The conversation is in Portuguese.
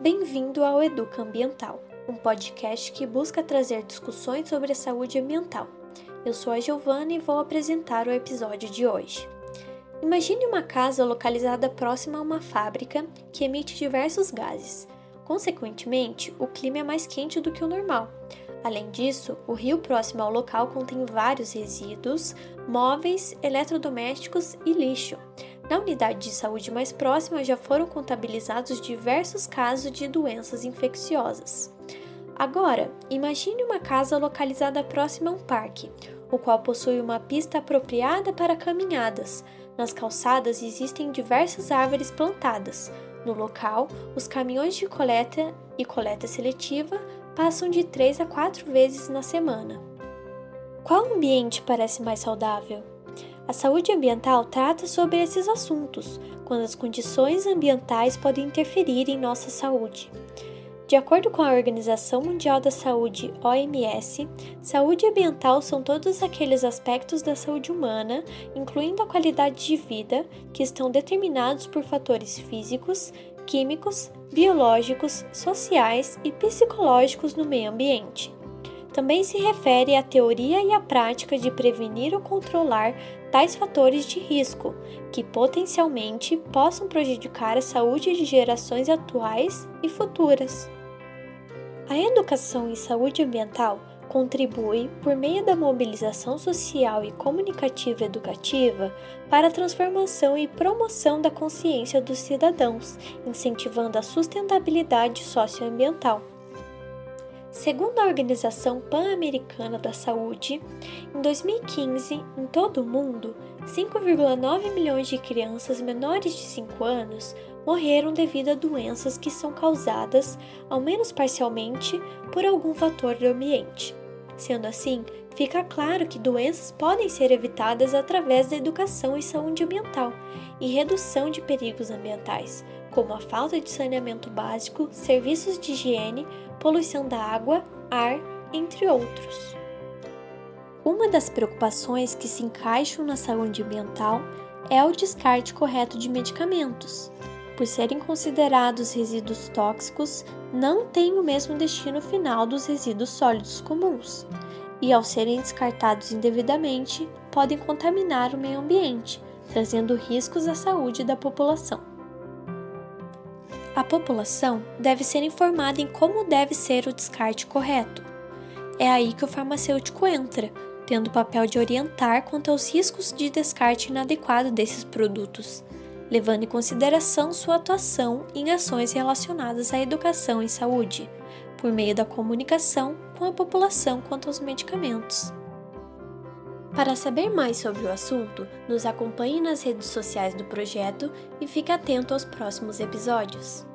Bem-vindo ao Educa Ambiental, um podcast que busca trazer discussões sobre a saúde ambiental. Eu sou a Giovana e vou apresentar o episódio de hoje. Imagine uma casa localizada próxima a uma fábrica que emite diversos gases. Consequentemente, o clima é mais quente do que o normal. Além disso, o rio próximo ao local contém vários resíduos, móveis, eletrodomésticos e lixo. Na unidade de saúde mais próxima já foram contabilizados diversos casos de doenças infecciosas. Agora, imagine uma casa localizada próxima a um parque, o qual possui uma pista apropriada para caminhadas. Nas calçadas existem diversas árvores plantadas. No local, os caminhões de coleta e coleta seletiva passam de 3 a 4 vezes na semana. Qual ambiente parece mais saudável? A saúde ambiental trata sobre esses assuntos, quando as condições ambientais podem interferir em nossa saúde. De acordo com a Organização Mundial da Saúde, OMS, saúde ambiental são todos aqueles aspectos da saúde humana, incluindo a qualidade de vida, que estão determinados por fatores físicos, químicos, biológicos, sociais e psicológicos no meio ambiente. Também se refere à teoria e à prática de prevenir ou controlar tais fatores de risco, que potencialmente possam prejudicar a saúde de gerações atuais e futuras. A educação em saúde ambiental contribui, por meio da mobilização social e comunicativa educativa, para a transformação e promoção da consciência dos cidadãos, incentivando a sustentabilidade socioambiental. Segundo a Organização Pan-Americana da Saúde, em 2015, em todo o mundo, 5,9 milhões de crianças menores de 5 anos morreram devido a doenças que são causadas, ao menos parcialmente, por algum fator do ambiente. Sendo assim, fica claro que doenças podem ser evitadas através da educação em saúde ambiental e redução de perigos ambientais, como a falta de saneamento básico, serviços de higiene, poluição da água, ar, entre outros. Uma das preocupações que se encaixam na saúde ambiental é o descarte correto de medicamentos. Por serem considerados resíduos tóxicos, não têm o mesmo destino final dos resíduos sólidos comuns, e ao serem descartados indevidamente, podem contaminar o meio ambiente, trazendo riscos à saúde da população. A população deve ser informada em como deve ser o descarte correto. É aí que o farmacêutico entra, tendo o papel de orientar quanto aos riscos de descarte inadequado desses produtos, levando em consideração sua atuação em ações relacionadas à educação e saúde, por meio da comunicação com a população quanto aos medicamentos. Para saber mais sobre o assunto, nos acompanhe nas redes sociais do projeto e fique atento aos próximos episódios.